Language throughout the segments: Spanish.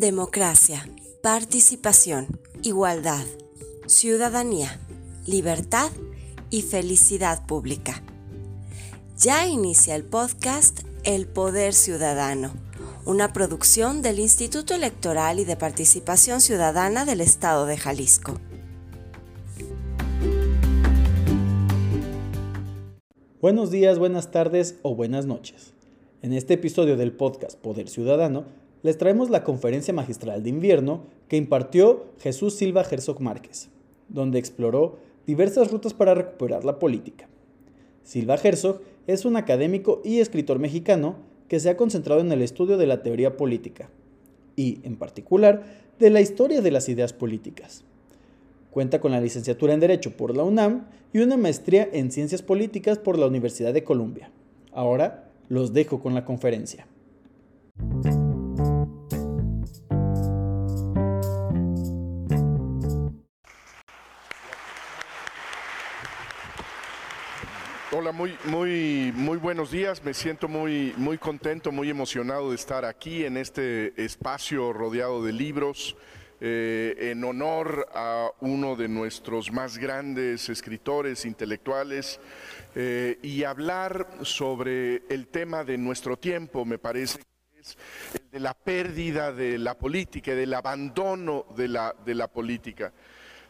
Democracia, participación, igualdad, ciudadanía, libertad y felicidad pública. Ya inicia el podcast El Poder Ciudadano, una producción del Instituto Electoral y de Participación Ciudadana del Estado de Jalisco. Buenos días, buenas tardes o buenas noches. En este episodio del podcast Poder Ciudadano, les traemos la conferencia magistral de invierno que impartió Jesús Silva Herzog Márquez, donde exploró diversas rutas para recuperar la política. Silva Herzog es un académico y escritor mexicano que se ha concentrado en el estudio de la teoría política y, en particular, de la historia de las ideas políticas. Cuenta con la licenciatura en Derecho por la UNAM y una maestría en Ciencias Políticas por la Universidad de Columbia. Ahora los dejo con la conferencia. Hola, muy, muy, muy buenos días. Me siento muy, muy contento, muy emocionado de estar aquí en este espacio rodeado de libros, eh, en honor a uno de nuestros más grandes escritores intelectuales, eh, y hablar sobre el tema de nuestro tiempo, me parece que es el de la pérdida de la política, del abandono de la, de la política.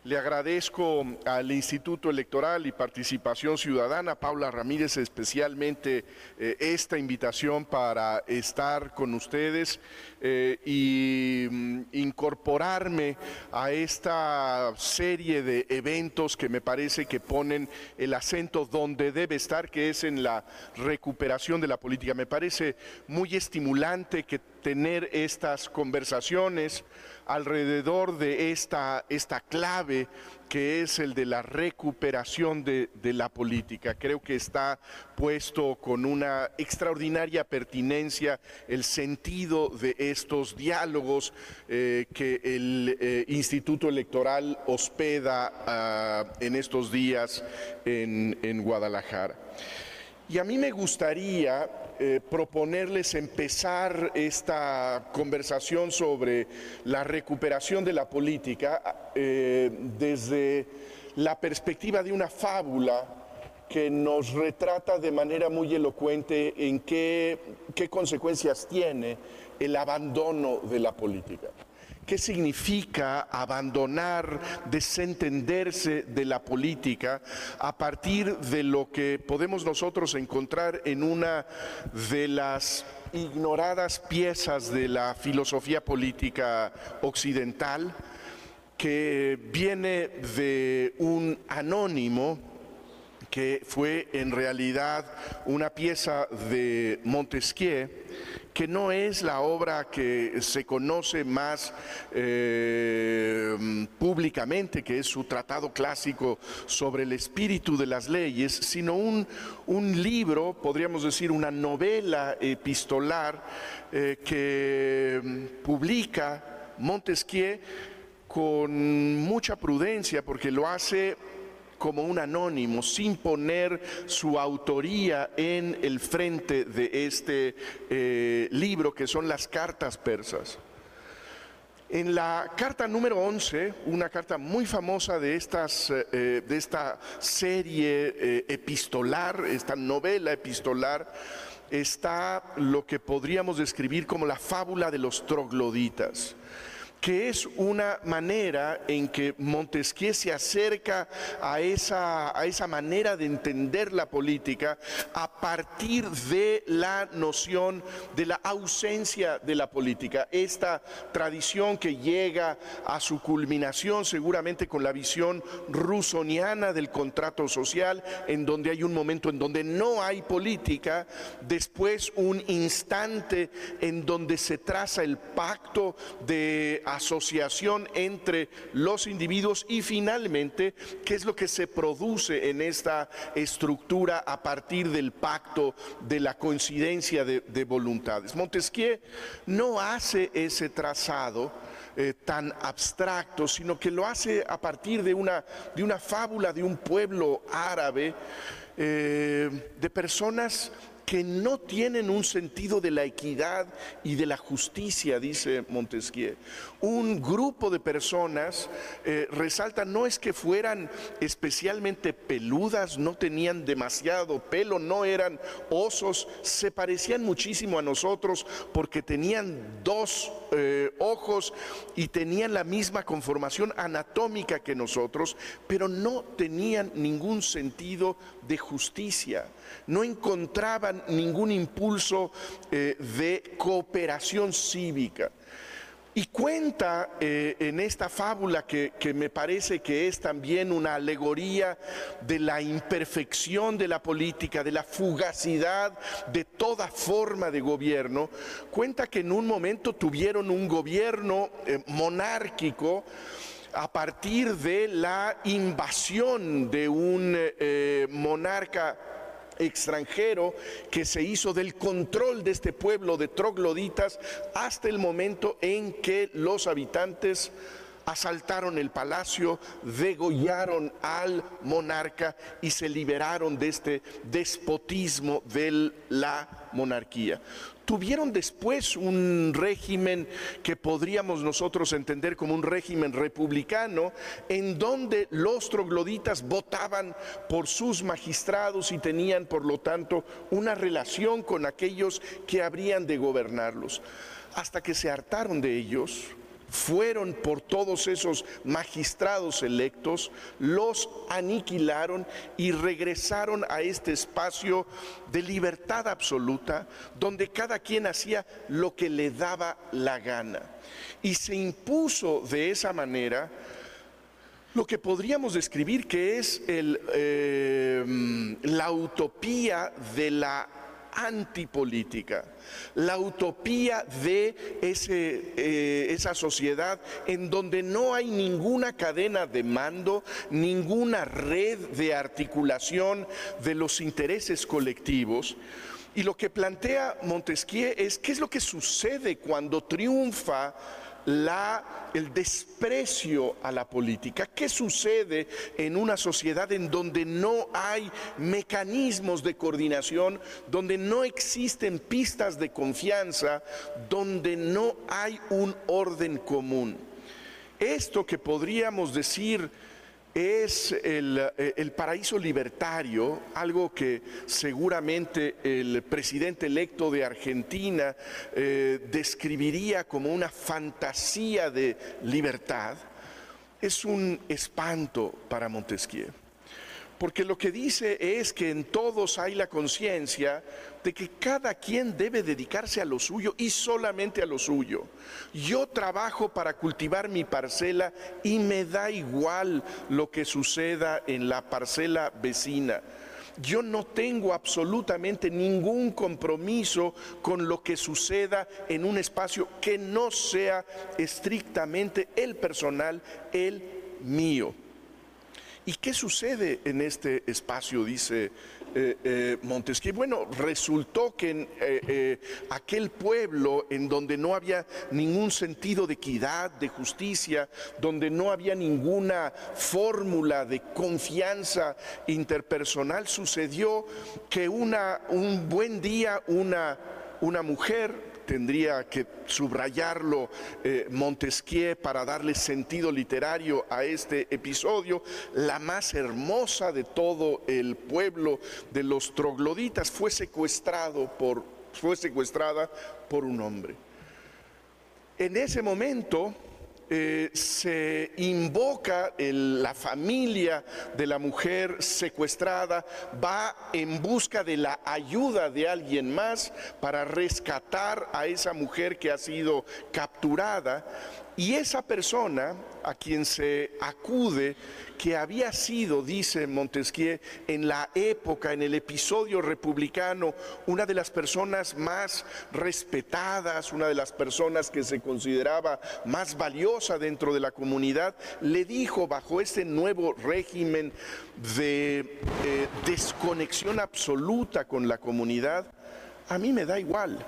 Le agradezco al Instituto Electoral y Participación Ciudadana, Paula Ramírez, especialmente eh, esta invitación para estar con ustedes eh, y mm, incorporarme a esta serie de eventos que me parece que ponen el acento donde debe estar, que es en la recuperación de la política. Me parece muy estimulante que tener estas conversaciones alrededor de esta, esta clave que es el de la recuperación de, la política. Creo que está puesto con una extraordinaria pertinencia el sentido de estos diálogos eh, que el eh, Instituto Electoral hospeda ah, en estos días en, en Guadalajara. Y a mí me gustaría eh, proponerles empezar esta conversación sobre la recuperación de la política eh, desde la perspectiva de una fábula que nos retrata de manera muy elocuente en qué, qué consecuencias tiene el abandono de la política. ¿Qué significa abandonar, desentenderse de la política a partir de lo que podemos nosotros encontrar en una de las ignoradas piezas de la filosofía política occidental que viene de un anónimo que fue en realidad una pieza de Montesquieu, que no es la obra que se conoce más eh, públicamente, que es su tratado clásico sobre el espíritu de las leyes, sino un, libro, podríamos decir una novela epistolar eh, que publica Montesquieu con mucha prudencia, porque lo hace como un anónimo, sin poner su autoría en el frente de este eh, libro, que son las cartas persas. En la carta número 11, una carta muy famosa de, estas, eh, de esta serie eh, epistolar, esta novela epistolar, está lo que podríamos describir como la fábula de los trogloditas que es una manera en que Montesquieu se acerca a esa, a esa manera de entender la política a partir de la noción de la ausencia de la política. Esta tradición que llega a su culminación seguramente con la visión rusoniana del contrato social, en donde hay un momento en donde no hay política, después un instante en donde se traza el pacto de asociación entre los individuos y finalmente qué es lo que se produce en esta estructura a partir del pacto de la coincidencia de, voluntades. Montesquieu no hace ese trazado eh, tan abstracto, sino que lo hace a partir de una, de una fábula de un pueblo árabe, eh, de personas que no tienen un sentido de la equidad y de la justicia, dice Montesquieu. Un grupo de personas eh, resalta no es que fueran especialmente peludas, no tenían demasiado pelo, no eran osos, se parecían muchísimo a nosotros porque tenían dos eh, ojos y tenían la misma conformación anatómica que nosotros, pero no tenían ningún sentido de justicia, no encontraban ningún impulso eh, de cooperación cívica. Y cuenta eh, en esta fábula que, me parece que es también una alegoría de la imperfección de la política, de la fugacidad de toda forma de gobierno, cuenta que en un momento tuvieron un gobierno eh, monárquico a partir de la invasión de un eh, monarca extranjero que se hizo del control de este pueblo de trogloditas hasta el momento en que los habitantes asaltaron el palacio, degollaron al monarca y se liberaron de este despotismo de la monarquía. Tuvieron después un régimen que podríamos nosotros entender como un régimen republicano, en donde los trogloditas votaban por sus magistrados y tenían, por lo tanto, una relación con aquellos que habrían de gobernarlos. Hasta que se hartaron de ellos, fueron por todos esos magistrados electos, los aniquilaron y regresaron a este espacio de libertad absoluta, donde cada quien hacía lo que le daba la gana. Y se impuso de esa manera lo que podríamos describir que es eh, la utopía de la antipolítica, la utopía de eh, esa sociedad en donde no hay ninguna cadena de mando, ninguna red de articulación de los intereses colectivos. Y lo que plantea Montesquieu es qué es lo que sucede cuando triunfa la, el desprecio a la política. ¿Qué sucede en una sociedad en donde no hay mecanismos de coordinación, donde no existen pistas de confianza, donde no hay un orden común? Esto que podríamos decir es eh, el, paraíso libertario, algo que seguramente el presidente electo de Argentina eh, describiría como una fantasía de libertad, es un espanto para Montesquieu porque lo que dice es que en todos hay la conciencia de que cada quien debe dedicarse a lo suyo y solamente a lo suyo. Yo trabajo para cultivar mi parcela y me da igual lo que suceda en la parcela vecina. Yo no tengo absolutamente ningún compromiso con lo que suceda en un espacio que no sea estrictamente el personal, el mío. ¿Y qué sucede en este espacio? Dice eh, eh, Montesquieu. Bueno, resultó que en eh, aquel pueblo en donde no había ningún sentido de equidad, de justicia, donde no había ninguna fórmula de confianza interpersonal, sucedió que un buen día una mujer tendría que subrayarlo eh, Montesquieu para darle sentido literario a este episodio, la más hermosa de todo el pueblo de los trogloditas fue secuestrado por fue secuestrada por un hombre. En ese momento eh, se invoca la familia de la mujer secuestrada, va en busca de la ayuda de alguien más para rescatar a esa mujer que ha sido capturada y esa persona a quien se acude, que había sido, dice Montesquieu, en la época, en el episodio republicano, una de las personas más respetadas, una de las personas que se consideraba más valiosa dentro de la comunidad, le dijo bajo este nuevo régimen de eh, desconexión absoluta con la comunidad, a mí me da igual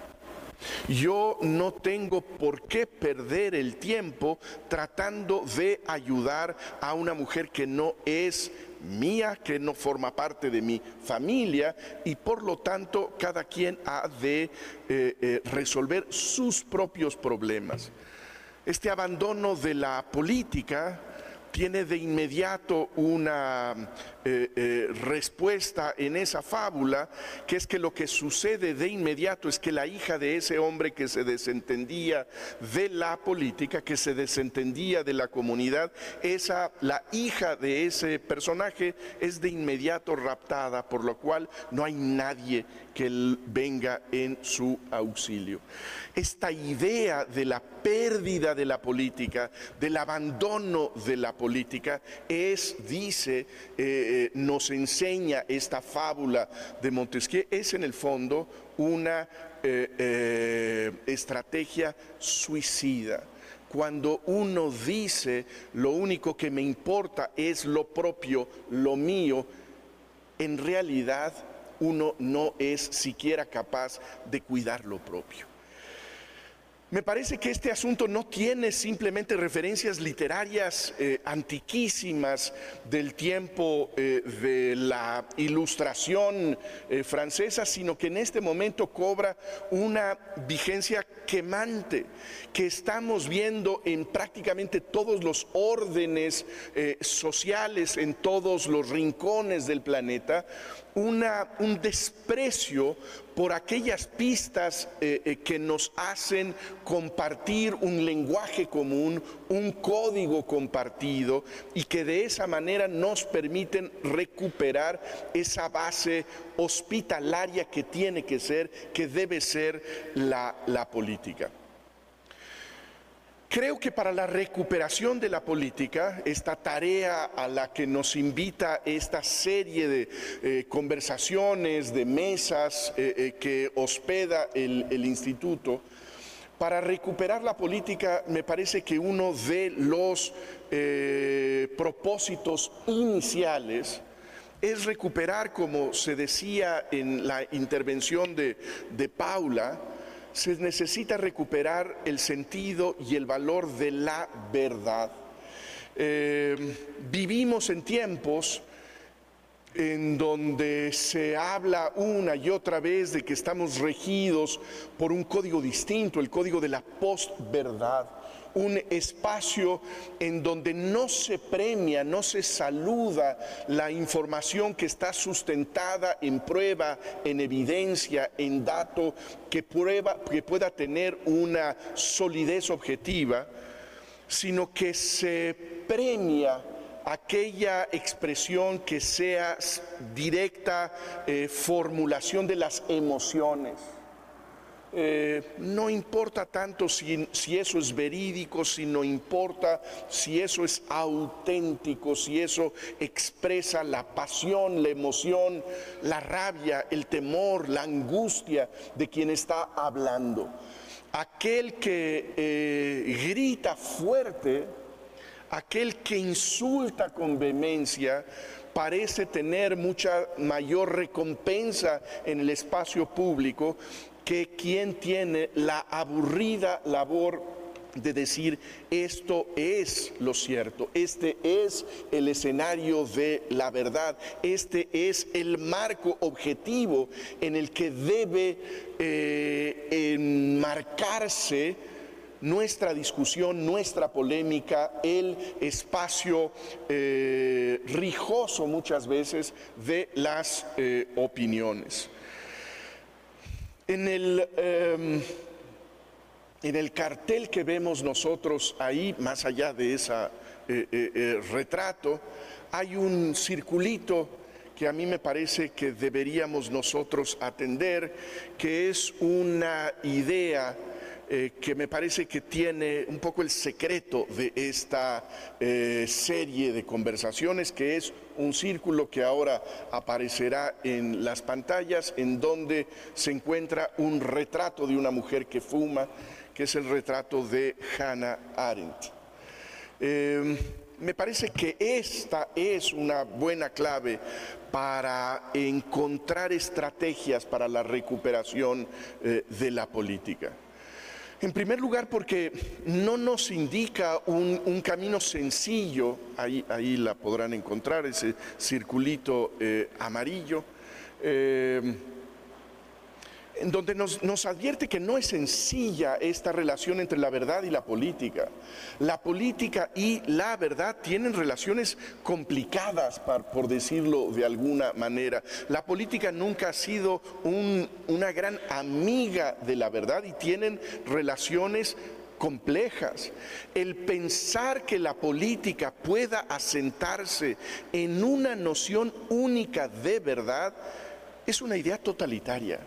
Yo no tengo por qué perder el tiempo tratando de ayudar a una mujer que no es mía, que no forma parte de mi familia y por lo tanto cada quien ha de eh, eh, resolver sus propios problemas. Este abandono de la política tiene de inmediato una eh, eh, respuesta en esa fábula, que es que lo que sucede de inmediato es que la hija de ese hombre que se desentendía de la política, que se desentendía de la comunidad, esa, la hija de ese personaje es de inmediato raptada, por lo cual no hay nadie que venga en su auxilio. Esta idea de la pérdida de la política, del abandono de la política, es, dice, eh, eh, nos enseña esta fábula de Montesquieu, es en el fondo una eh, estrategia suicida cuando uno dice lo único que me importa es lo propio, lo mío, en realidad uno no es siquiera capaz de cuidar lo propio. Me parece que este asunto no tiene simplemente referencias literarias eh, antiquísimas del tiempo eh, de la ilustración eh, francesa, sino que en este momento cobra una vigencia quemante que estamos viendo en prácticamente todos los órdenes sociales, en todos los rincones del planeta, un desprecio por aquellas pistas eh, eh, que nos hacen compartir un lenguaje común, un código compartido y que de esa manera nos permiten recuperar esa base hospitalaria que tiene que ser, que debe ser la política. Creo que para la recuperación de la política, esta tarea a la que nos invita esta serie de eh, conversaciones, de mesas eh, eh, que hospeda el, instituto, para recuperar la política me parece que uno de los propósitos iniciales es recuperar, como se decía en la intervención de Paula, se necesita recuperar el sentido y el valor de la verdad. Eh, vivimos en tiempos en donde se habla una y otra vez de que estamos regidos por un código distinto, el código de la postverdad un espacio en donde no se premia, no se saluda la información que está sustentada en prueba, en evidencia, en dato, que, pueda tener una solidez objetiva, sino que se premia aquella expresión que sea directa eh, formulación de las emociones eh, no importa tanto si, eso es verídico, si no importa si eso es auténtico, si eso expresa la pasión, la emoción, la rabia, el temor, la angustia de quien está hablando. Aquel que eh, grita fuerte, aquel que insulta con vehemencia, parece tener mucha mayor recompensa en el espacio público que quien tiene la aburrida labor de decir esto es lo cierto, este es el escenario de la verdad, este es el marco objetivo en el que debe eh, enmarcarse nuestra discusión, nuestra polémica, el espacio eh, rijoso muchas veces de las eh, opiniones. En el, em, en el cartel que vemos nosotros ahí, más allá de ese eh, eh, eh, retrato, hay un circulito que a mí me parece que deberíamos nosotros atender, que es una idea que me parece que tiene un poco el secreto de esta serie de conversaciones, que es un círculo que ahora aparecerá en las pantallas, en donde se encuentra un retrato de una mujer que fuma, que es el retrato de Hannah Arendt. Em, me parece que esta es una buena clave para encontrar estrategias para la recuperación eh, de la política. En primer lugar, porque no nos indica un, camino sencillo, ahí, ahí, la podrán encontrar, ese circulito eh, amarillo. Eh, en donde nos, advierte que no es sencilla esta relación entre la verdad y la política. La política y la verdad tienen relaciones complicadas, por decirlo de alguna manera. La política nunca ha sido una gran amiga de la verdad y tienen relaciones complejas. El pensar que la política pueda asentarse en una noción única de verdad es una idea totalitaria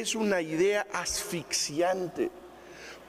es una idea asfixiante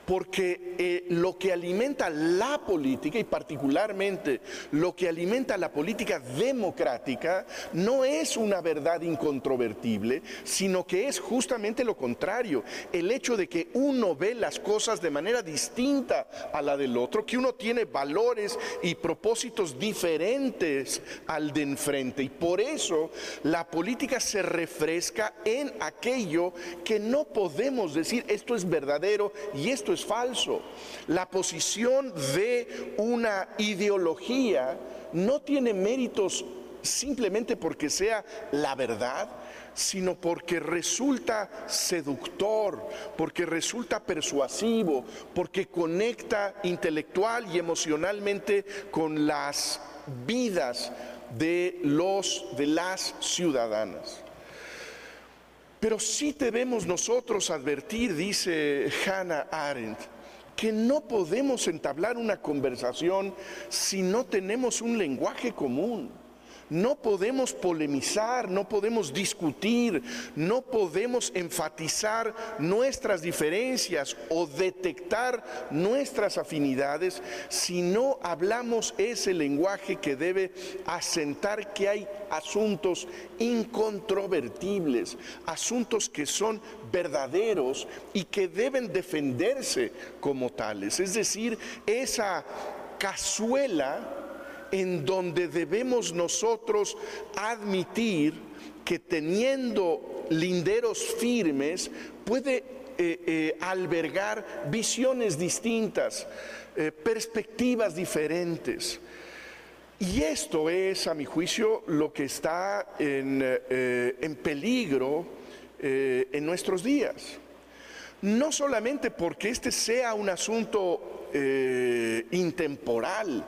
porque eh, lo que alimenta la política y particularmente lo que alimenta la política democrática no es una verdad incontrovertible, sino que es justamente lo contrario, el hecho de que uno ve las cosas de manera distinta a la del otro, que uno tiene valores y propósitos diferentes al de enfrente. Y por eso la política se refresca en aquello que no podemos decir esto es verdadero y esto es falso. La posición de una ideología no tiene méritos simplemente porque sea la verdad, sino porque resulta seductor, porque resulta persuasivo, porque conecta intelectual y emocionalmente con las vidas de los de las ciudadanas. Pero sí debemos nosotros advertir, dice Hannah Arendt, que no podemos entablar una conversación si no tenemos un lenguaje común. No podemos polemizar, no podemos discutir, no podemos enfatizar nuestras diferencias o detectar nuestras afinidades si no hablamos ese lenguaje que debe asentar que hay asuntos incontrovertibles, asuntos que son verdaderos y que deben defenderse como tales. Es decir, esa cazuela en donde debemos nosotros admitir que teniendo linderos firmes puede eh, eh, albergar visiones distintas, eh, perspectivas diferentes. Y esto es, a mi juicio, lo que está en, en peligro en nuestros días. No solamente porque este sea un asunto intemporal,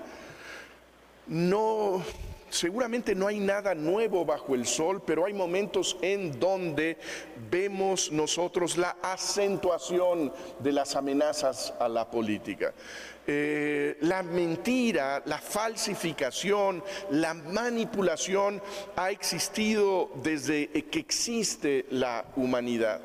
no, seguramente no hay nada nuevo bajo el sol, pero hay momentos en donde vemos nosotros la acentuación de las amenazas a la política. Eh, la mentira, la falsificación, la manipulación ha existido desde que existe la humanidad.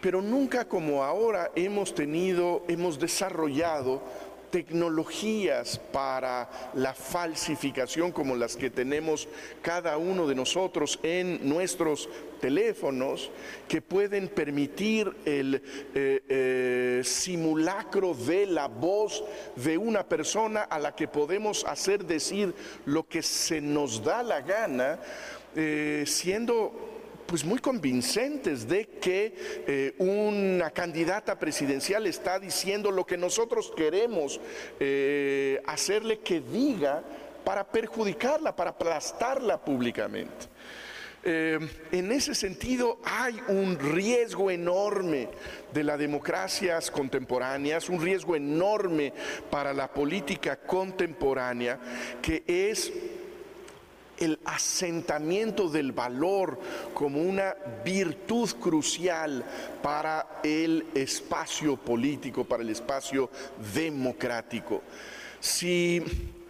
Pero nunca como ahora hemos tenido, hemos desarrollado tecnologías para la falsificación como las que tenemos cada uno de nosotros en nuestros teléfonos que pueden permitir el eh, eh, simulacro de la voz de una persona a la que podemos hacer decir lo que se nos da la gana, eh, siendo pues muy convincentes de que eh, una candidata presidencial está diciendo lo que nosotros queremos eh, hacerle que diga para perjudicarla, para aplastarla públicamente. Eh, en ese sentido hay un riesgo enorme de las democracias contemporáneas, un riesgo enorme para la política contemporánea, que es el asentamiento del valor como una virtud crucial para el espacio político, para el espacio democrático. Si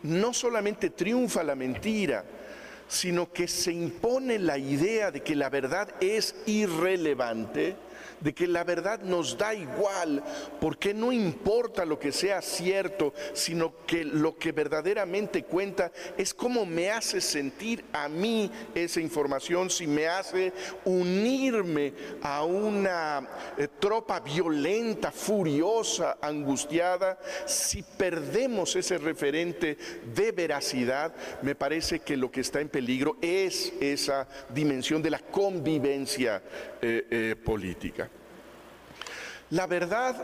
no solamente triunfa la mentira, sino que se impone la idea de que la verdad es irrelevante, de que la verdad nos da igual, porque no importa lo que sea cierto, sino que lo que verdaderamente cuenta es cómo me hace sentir a mí esa información, si me hace unirme a una eh, tropa violenta, furiosa, angustiada, si perdemos ese referente de veracidad, me parece que lo que está en peligro es esa dimensión de la convivencia eh, eh, política. La verdad,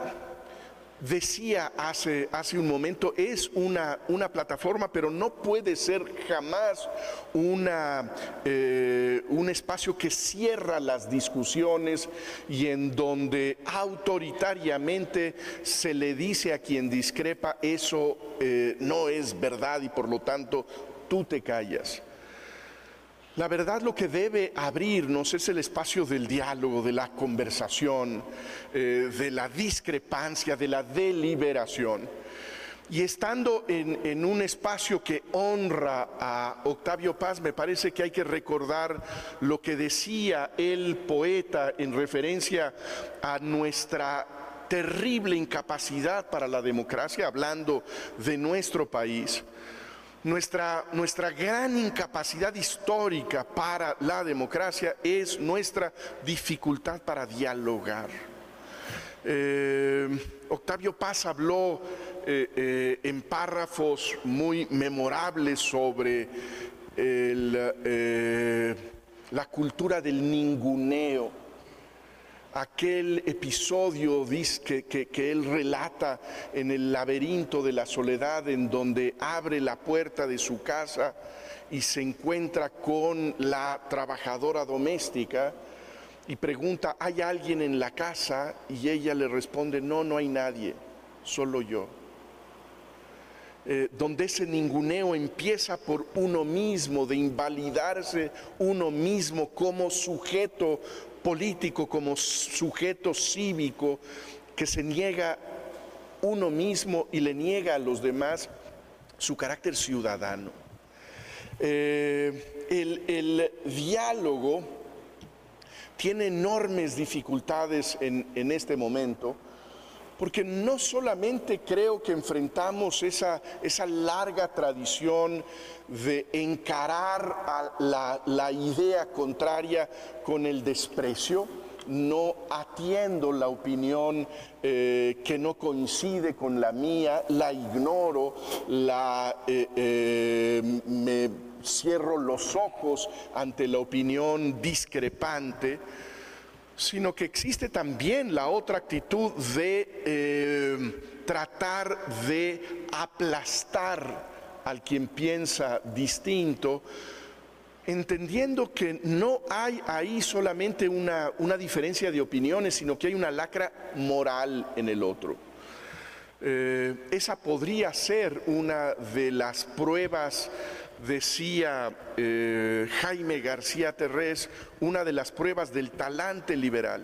decía hace, hace un momento, es una, una, plataforma, pero no puede ser jamás una, eh, un espacio que cierra las discusiones y en donde autoritariamente se le dice a quien discrepa eso eh, no es verdad y por lo tanto tú te callas. La verdad lo que debe abrirnos es el espacio del diálogo, de la conversación, eh, de la discrepancia, de la deliberación. Y estando en, un espacio que honra a Octavio Paz, me parece que hay que recordar lo que decía el poeta en referencia a nuestra terrible incapacidad para la democracia, hablando de nuestro país. Nuestra, nuestra gran incapacidad histórica para la democracia es nuestra dificultad para dialogar. Eh, Octavio Paz habló eh, eh, en párrafos muy memorables sobre la cultura del ninguneo aquel episodio que, que, él relata en el laberinto de la soledad, en donde abre la puerta de su casa y se encuentra con la trabajadora doméstica y pregunta, ¿hay alguien en la casa? Y ella le responde, no, no hay nadie, solo yo. Eh, donde ese ninguneo empieza por uno mismo, de invalidarse uno mismo como sujeto político, como sujeto cívico que se niega uno mismo y le niega a los demás su carácter ciudadano. Eh, el, diálogo tiene enormes dificultades en, en este momento porque no solamente creo que enfrentamos esa, esa larga tradición de encarar a la, idea contraria con el desprecio, no atiendo la opinión eh, que no coincide con la mía, la ignoro, la, eh, eh, me cierro los ojos ante la opinión discrepante sino que existe también la otra actitud de eh, tratar de aplastar al quien piensa distinto, entendiendo que no hay ahí solamente una, diferencia de opiniones, sino que hay una lacra moral en el otro. Eh, esa podría ser una de las pruebas decía eh, Jaime García Terrés, una de las pruebas del talante liberal.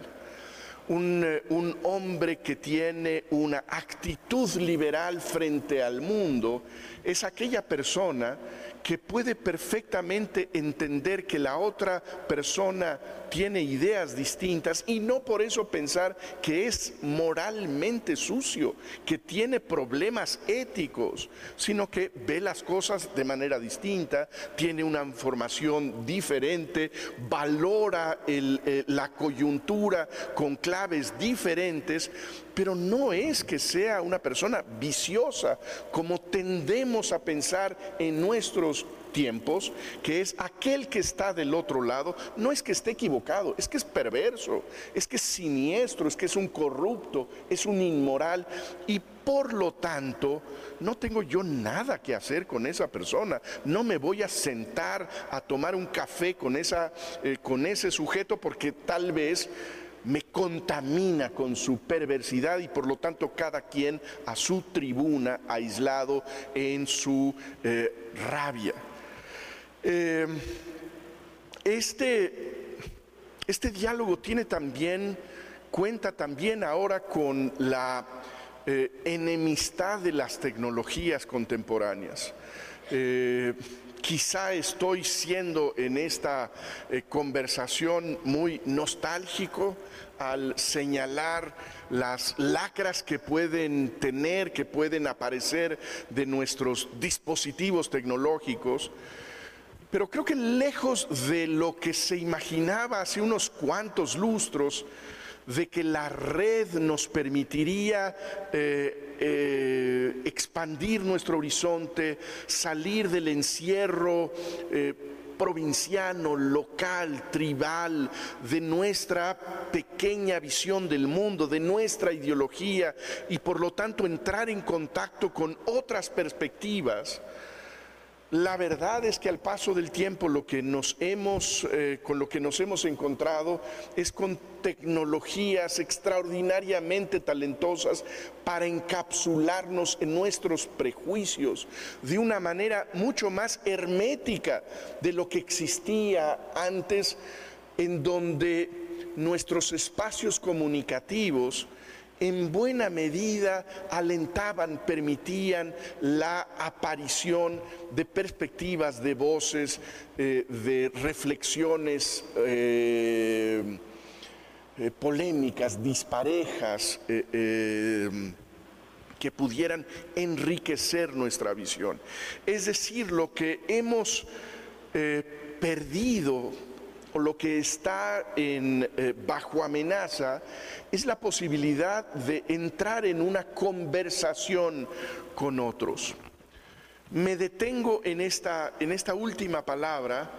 Un, eh, un, hombre que tiene una actitud liberal frente al mundo es aquella persona que puede perfectamente entender que la otra persona tiene ideas distintas y no por eso pensar que es moralmente sucio, que tiene problemas éticos, sino que ve las cosas de manera distinta, tiene una formación diferente, valora eh, la coyuntura con claves diferentes, pero no es que sea una persona viciosa, como tendemos a pensar en nuestros tiempos, que es aquel que está del otro lado, no es que esté equivocado, es que es perverso, es que es siniestro, es que es un corrupto, es un inmoral y por lo tanto no tengo yo nada que hacer con esa persona, no me voy a sentar a tomar un café con, esa, eh, con ese sujeto porque tal vez me contamina con su perversidad y por lo tanto cada quien a su tribuna, aislado en su eh, rabia. Eh, este, este diálogo tiene también, cuenta también ahora con la eh, enemistad de las tecnologías contemporáneas. quizá estoy siendo en esta eh, conversación muy nostálgico al señalar las lacras que pueden tener, que pueden aparecer de nuestros dispositivos tecnológicos. Pero creo que lejos de lo que se imaginaba hace unos cuantos lustros, de que la red nos permitiría eh, eh, expandir nuestro horizonte, salir del encierro eh, provinciano, local, tribal, de nuestra pequeña visión del mundo, de nuestra ideología y por lo tanto entrar en contacto con otras perspectivas la verdad es que al paso del tiempo lo que nos hemos, eh, con lo que nos hemos encontrado es con tecnologías extraordinariamente talentosas para encapsularnos en nuestros prejuicios de una manera mucho más hermética de lo que existía antes, en donde nuestros espacios comunicativos en buena medida alentaban, permitían la aparición de perspectivas, de voces, eh, de reflexiones eh, eh, polémicas, disparejas, que pudieran enriquecer nuestra visión. Es decir, lo que hemos perdido o lo que está eh, bajo amenaza es la posibilidad de entrar en una conversación con otros. Me detengo en esta, en esta última palabra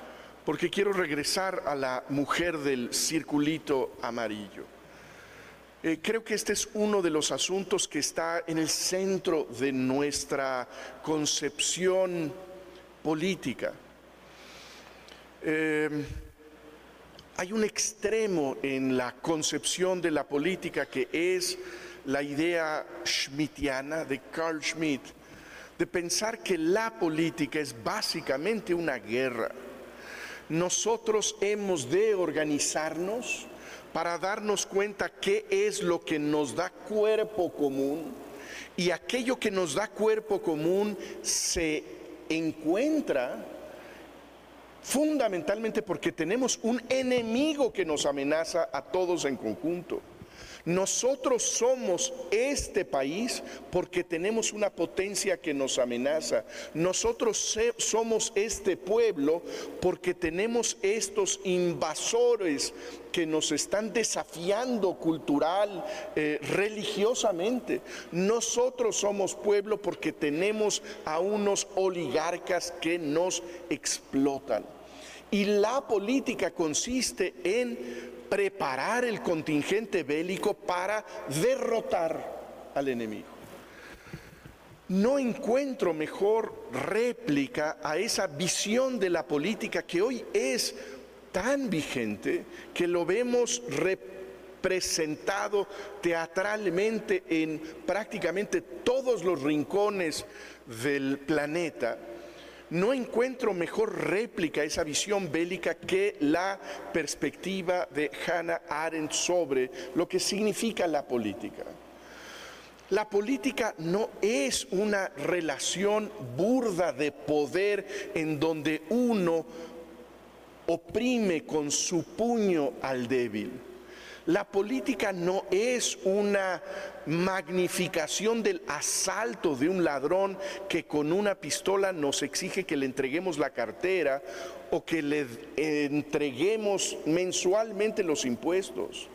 porque quiero regresar a la mujer del circulito amarillo. Eh, creo que este es uno de los asuntos que está en el centro de nuestra concepción política. Eh, hay un extremo en la concepción de la política que es la idea schmittiana de Carl Schmitt, de pensar que la política es básicamente una guerra. Nosotros hemos de organizarnos para darnos cuenta qué es lo que nos da cuerpo común y aquello que nos da cuerpo común se encuentra fundamentalmente porque tenemos un enemigo que nos amenaza a todos en conjunto. Nosotros somos este país porque tenemos una potencia que nos amenaza. Nosotros somos este pueblo porque tenemos estos invasores que nos están desafiando cultural, eh, religiosamente. Nosotros somos pueblo porque tenemos a unos oligarcas que nos explotan. Y la política consiste en preparar el contingente bélico para derrotar al enemigo. No encuentro mejor réplica a esa visión de la política que hoy es tan vigente que lo vemos representado teatralmente en prácticamente todos los rincones del planeta no encuentro mejor réplica a esa visión bélica que la perspectiva de Hannah Arendt sobre lo que significa la política. La política no es una relación burda de poder en donde uno oprime con su puño al débil. La política no es una magnificación del asalto de un ladrón que con una pistola nos exige que le entreguemos la cartera o que le entreguemos mensualmente los impuestos.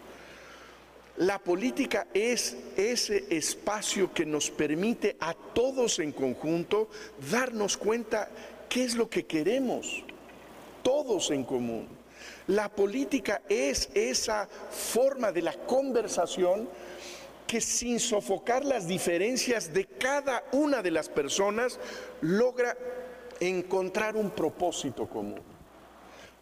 La política es ese espacio que nos permite a todos en conjunto darnos cuenta qué es lo que queremos, todos en común. La política es esa forma de la conversación que sin sofocar las diferencias de cada una de las personas logra encontrar un propósito común.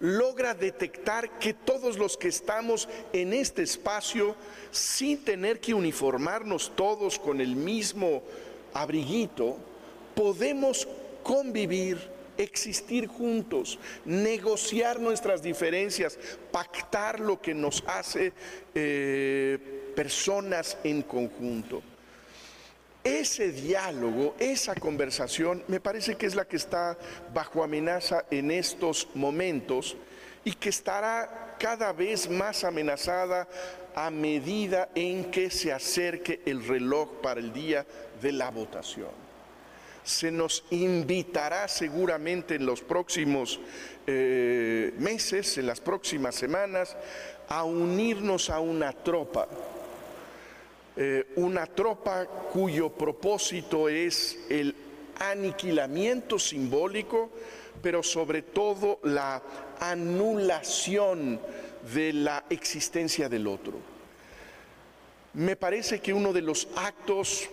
Logra detectar que todos los que estamos en este espacio, sin tener que uniformarnos todos con el mismo abriguito, podemos convivir existir juntos, negociar nuestras diferencias, pactar lo que nos hace eh, personas en conjunto. ese diálogo, esa conversación, me parece que es la que está bajo amenaza en estos momentos y que estará cada vez más amenazada a medida en que se acerque el reloj para el día de la votación. Se nos invitará seguramente en los próximos eh, meses, en las próximas semanas, a unirnos a una tropa eh, una tropa cuyo propósito es el aniquilamiento simbólico, pero sobre todo la anulación de la existencia del otro. Me parece que uno de los actos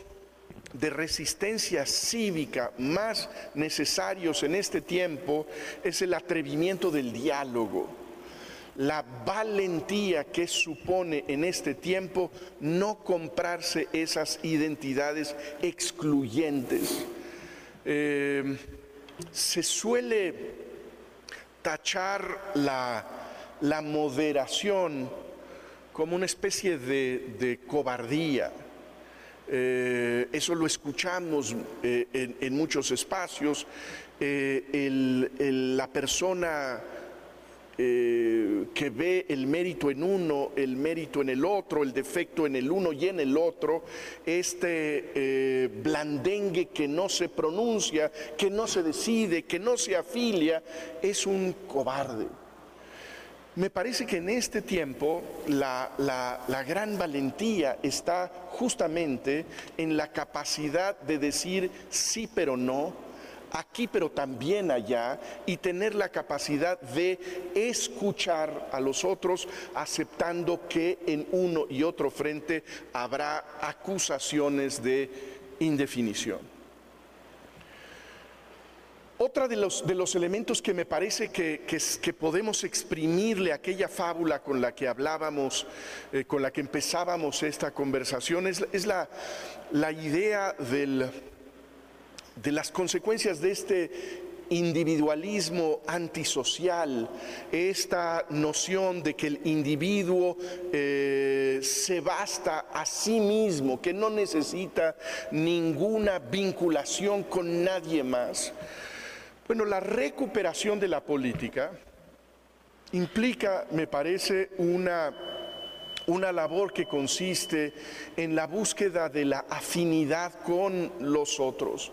de resistencia cívica más necesarios en este tiempo es el atrevimiento del diálogo la valentía que supone en este tiempo no comprarse esas identidades excluyentes. Eh, se suele tachar la, moderación como una especie de, cobardía. Eh, eso lo escuchamos eh, en, muchos espacios. la persona eh, que ve el mérito en uno, el mérito en el otro, el defecto en el uno y en el otro, este eh, blandengue que no se pronuncia, que no se decide, que no se afilia, es un cobarde. Me parece que en este tiempo la, gran valentía está justamente en la capacidad de decir sí pero no, aquí pero también allá y tener la capacidad de escuchar a los otros aceptando que en uno y otro frente habrá acusaciones de indefinición. Otra de los, de los, elementos que me parece que, que, podemos exprimirle a aquella fábula con la que hablábamos, eh, con la que empezábamos esta conversación, es, es la, la idea del, de las consecuencias de este individualismo antisocial, esta noción de que el individuo eh, se basta a sí mismo, que no necesita ninguna vinculación con nadie más. Bueno, la recuperación de la política implica, me parece, una una labor que consiste en la búsqueda de la afinidad con los otros,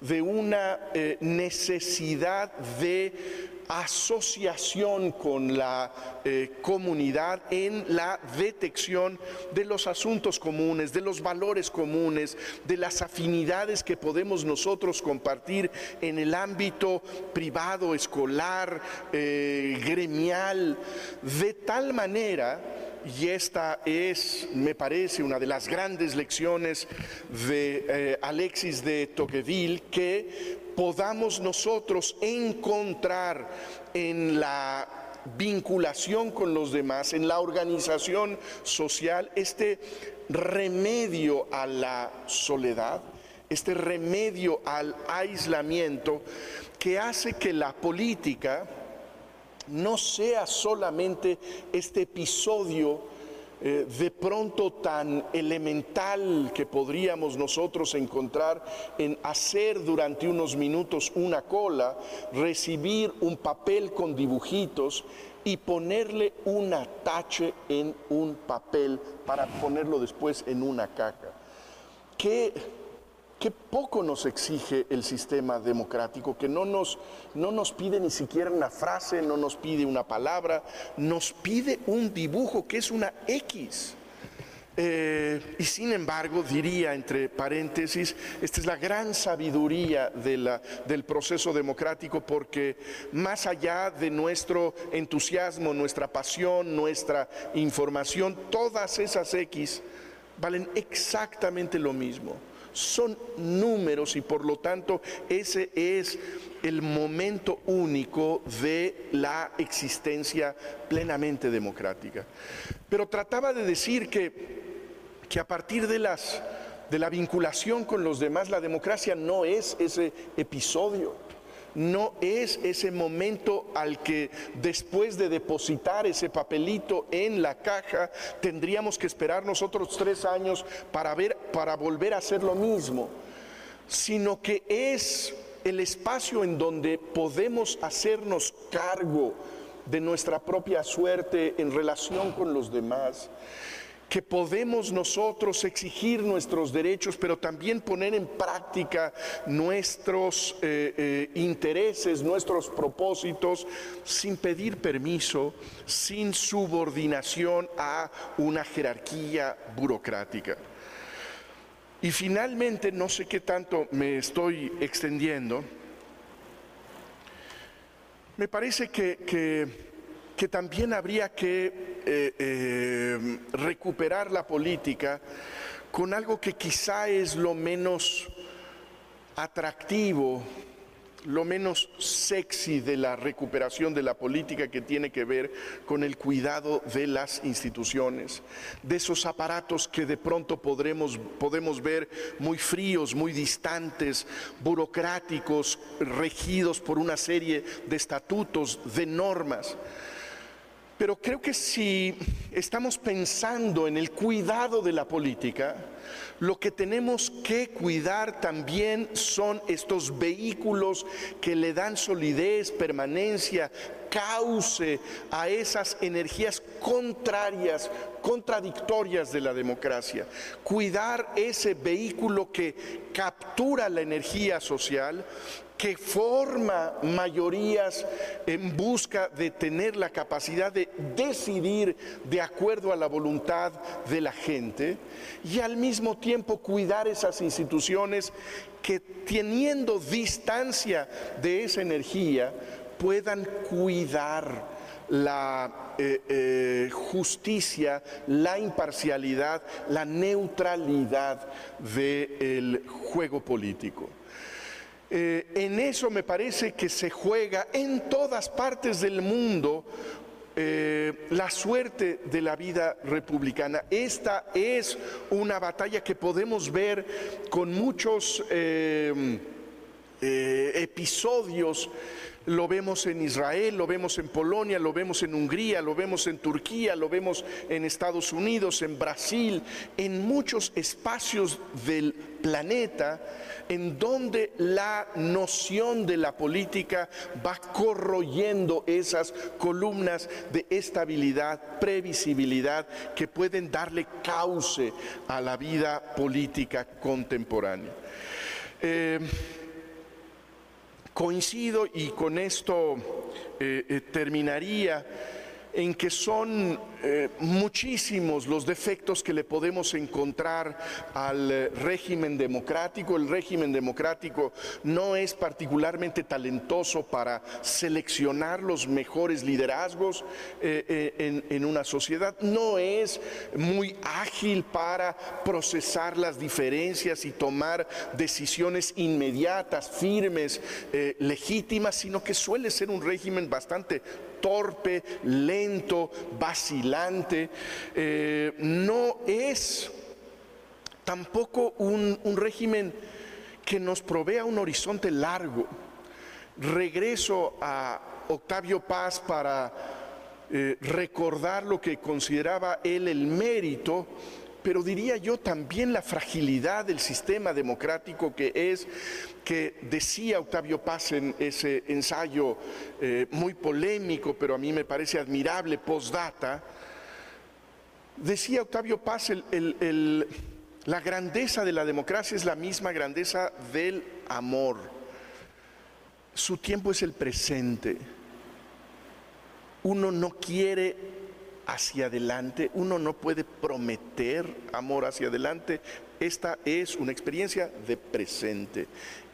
de una eh, necesidad de asociación con la eh, comunidad en la detección de los asuntos comunes, de los valores comunes, de las afinidades que podemos nosotros compartir en el ámbito privado, escolar, eh, gremial, de tal manera y esta es, me parece, una de las grandes lecciones de eh, Alexis de Tocqueville, que podamos nosotros encontrar en la vinculación con los demás, en la organización social, este remedio a la soledad, este remedio al aislamiento que hace que la política, no sea solamente este episodio eh, de pronto tan elemental que podríamos nosotros encontrar en hacer durante unos minutos una cola, recibir un papel con dibujitos y ponerle una tache en un papel para ponerlo después en una caja. ¿Qué Qué poco nos exige el sistema democrático, que no nos, no nos pide ni siquiera una frase, no nos pide una palabra, nos pide un dibujo que es una X. Eh, y sin embargo, diría entre paréntesis, esta es la gran sabiduría del proceso democrático porque más allá de nuestro entusiasmo, nuestra pasión, nuestra información, todas esas X valen exactamente lo mismo son números y por lo tanto ese es el momento único de la existencia plenamente democrática. Pero trataba de decir que, que a partir de, las, de la vinculación con los demás, la democracia no es ese episodio. No es ese momento al que después de depositar ese papelito en la caja tendríamos que esperar nosotros tres años para, ver, para volver a hacer lo mismo, sino que es el espacio en donde podemos hacernos cargo de nuestra propia suerte en relación con los demás que podemos nosotros exigir nuestros derechos, pero también poner en práctica nuestros eh, eh, intereses, nuestros propósitos, sin pedir permiso, sin subordinación a una jerarquía burocrática. Y finalmente, no sé qué tanto me estoy extendiendo, me parece que que también habría que eh, eh, recuperar la política con algo que quizá es lo menos atractivo lo menos sexy de la recuperación de la política que tiene que ver con el cuidado de las instituciones, de esos aparatos que de pronto podremos, podemos ver muy fríos, muy distantes, burocráticos, regidos por una serie de estatutos, de normas. Pero creo que si estamos pensando en el cuidado de la política, lo que tenemos que cuidar también son estos vehículos que le dan solidez, permanencia, cauce a esas energías contrarias, contradictorias de la democracia. Cuidar ese vehículo que captura la energía social que forma mayorías en busca de tener la capacidad de decidir de acuerdo a la voluntad de la gente y al mismo tiempo cuidar esas instituciones que teniendo distancia de esa energía puedan cuidar la eh, eh, justicia, la imparcialidad, la neutralidad del juego político. Eh, en eso me parece que se juega en todas partes del mundo la suerte de la vida republicana. Esta es una batalla que podemos ver con muchos episodios lo vemos en Israel, lo vemos en Polonia, lo vemos en Hungría, lo vemos en Turquía, lo vemos en Estados Unidos, en Brasil, en muchos espacios del planeta en donde la noción de la política va corroyendo esas columnas de estabilidad, previsibilidad que pueden darle cauce a la vida política contemporánea. Eh, coincido y con esto eh, eh, terminaría en que son eh, muchísimos los defectos que le podemos encontrar al eh, régimen democrático. El régimen democrático no es particularmente talentoso para seleccionar los mejores liderazgos eh, en, una sociedad, no es muy ágil para procesar las diferencias y tomar decisiones inmediatas, firmes, legítimas, sino que suele ser un régimen bastante torpe, lento, vacilante, eh, no es tampoco un, régimen que nos provea un horizonte largo. Regreso a Octavio Paz para eh, recordar lo que consideraba él el mérito pero diría yo también la fragilidad del sistema democrático que es, que decía Octavio Paz en ese ensayo eh, muy polémico, pero a mí me parece admirable, postdata, decía Octavio Paz, la grandeza de la democracia es la misma grandeza del amor. Su tiempo es el presente. Uno no quiere hacia adelante, uno no puede prometer amor hacia adelante, esta es una experiencia de presente.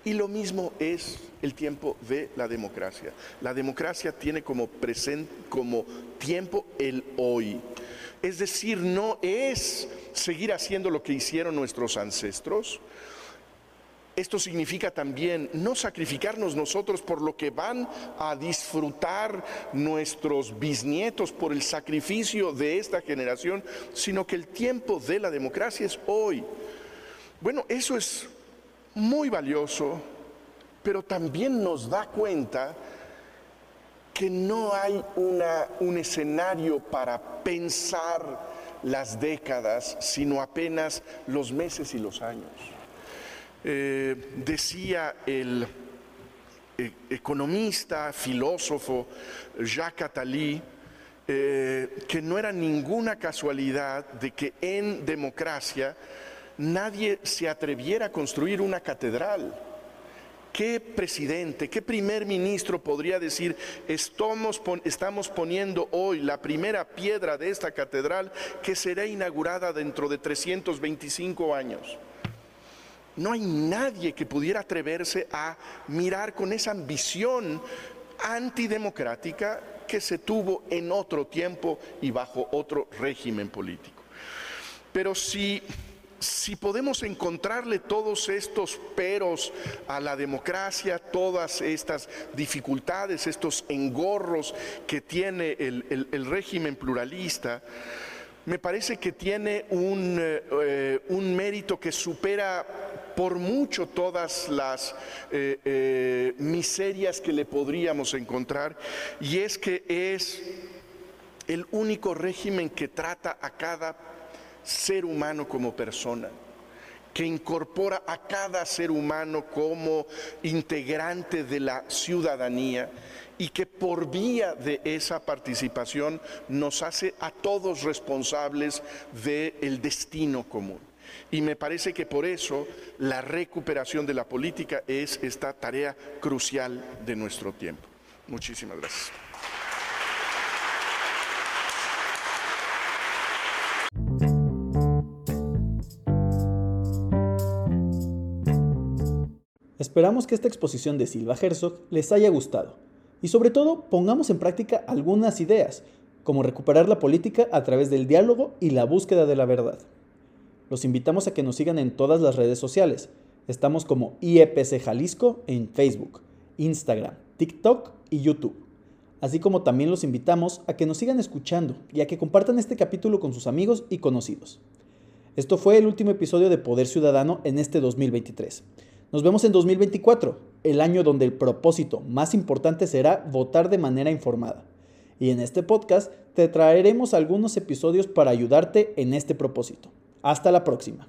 Y lo mismo es el tiempo de la democracia. La democracia tiene como, presente, como tiempo el hoy. Es decir, no es seguir haciendo lo que hicieron nuestros ancestros, esto significa también no sacrificarnos nosotros por lo que van a disfrutar nuestros bisnietos por el sacrificio de esta generación, sino que el tiempo de la democracia es hoy. Bueno, eso es muy valioso, pero también nos da cuenta que no hay un escenario para pensar las décadas, sino apenas los meses y los años. Eh, decía el e, economista, filósofo Jacques Attali, eh, que no era ninguna casualidad de que en democracia nadie se atreviera a construir una catedral. ¿Qué presidente, qué primer ministro podría decir, estamos, estamos poniendo hoy la primera piedra de esta catedral que será inaugurada dentro de 325 años? No hay nadie que pudiera atreverse a mirar con esa ambición antidemocrática que se tuvo en otro tiempo y bajo otro régimen político. Pero si si podemos encontrarle todos estos peros a la democracia, todas estas dificultades, estos engorros que tiene el, régimen pluralista, me parece que tiene un, eh, mérito que supera por mucho todas las eh, eh, miserias que le podríamos encontrar, y es que es el único régimen que trata a cada ser humano como persona, que incorpora a cada ser humano como integrante de la ciudadanía y que por vía de esa participación nos hace a todos responsables del destino común. Y me parece que por eso la recuperación de la política es esta tarea crucial de nuestro tiempo. Muchísimas gracias. Esperamos que esta exposición de Silva Herzog les haya gustado y sobre todo pongamos en práctica algunas ideas, como recuperar la política a través del diálogo y la búsqueda de la verdad. Los invitamos a que nos sigan en todas las redes sociales. Estamos como IEPC Jalisco en Facebook, Instagram, TikTok y YouTube. Así como también los invitamos a que nos sigan escuchando y a que compartan este capítulo con sus amigos y conocidos. Esto fue el último episodio de Poder Ciudadano en este 2023. Nos vemos en 2024, el año donde el propósito más importante será votar de manera informada. Y en este podcast te traeremos algunos episodios para ayudarte en este propósito. Hasta la próxima.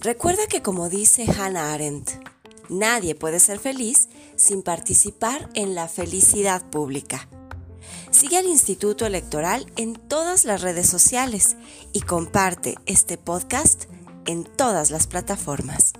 Recuerda que como dice Hannah Arendt, nadie puede ser feliz sin participar en la felicidad pública. Sigue al Instituto Electoral en todas las redes sociales y comparte este podcast en todas las plataformas.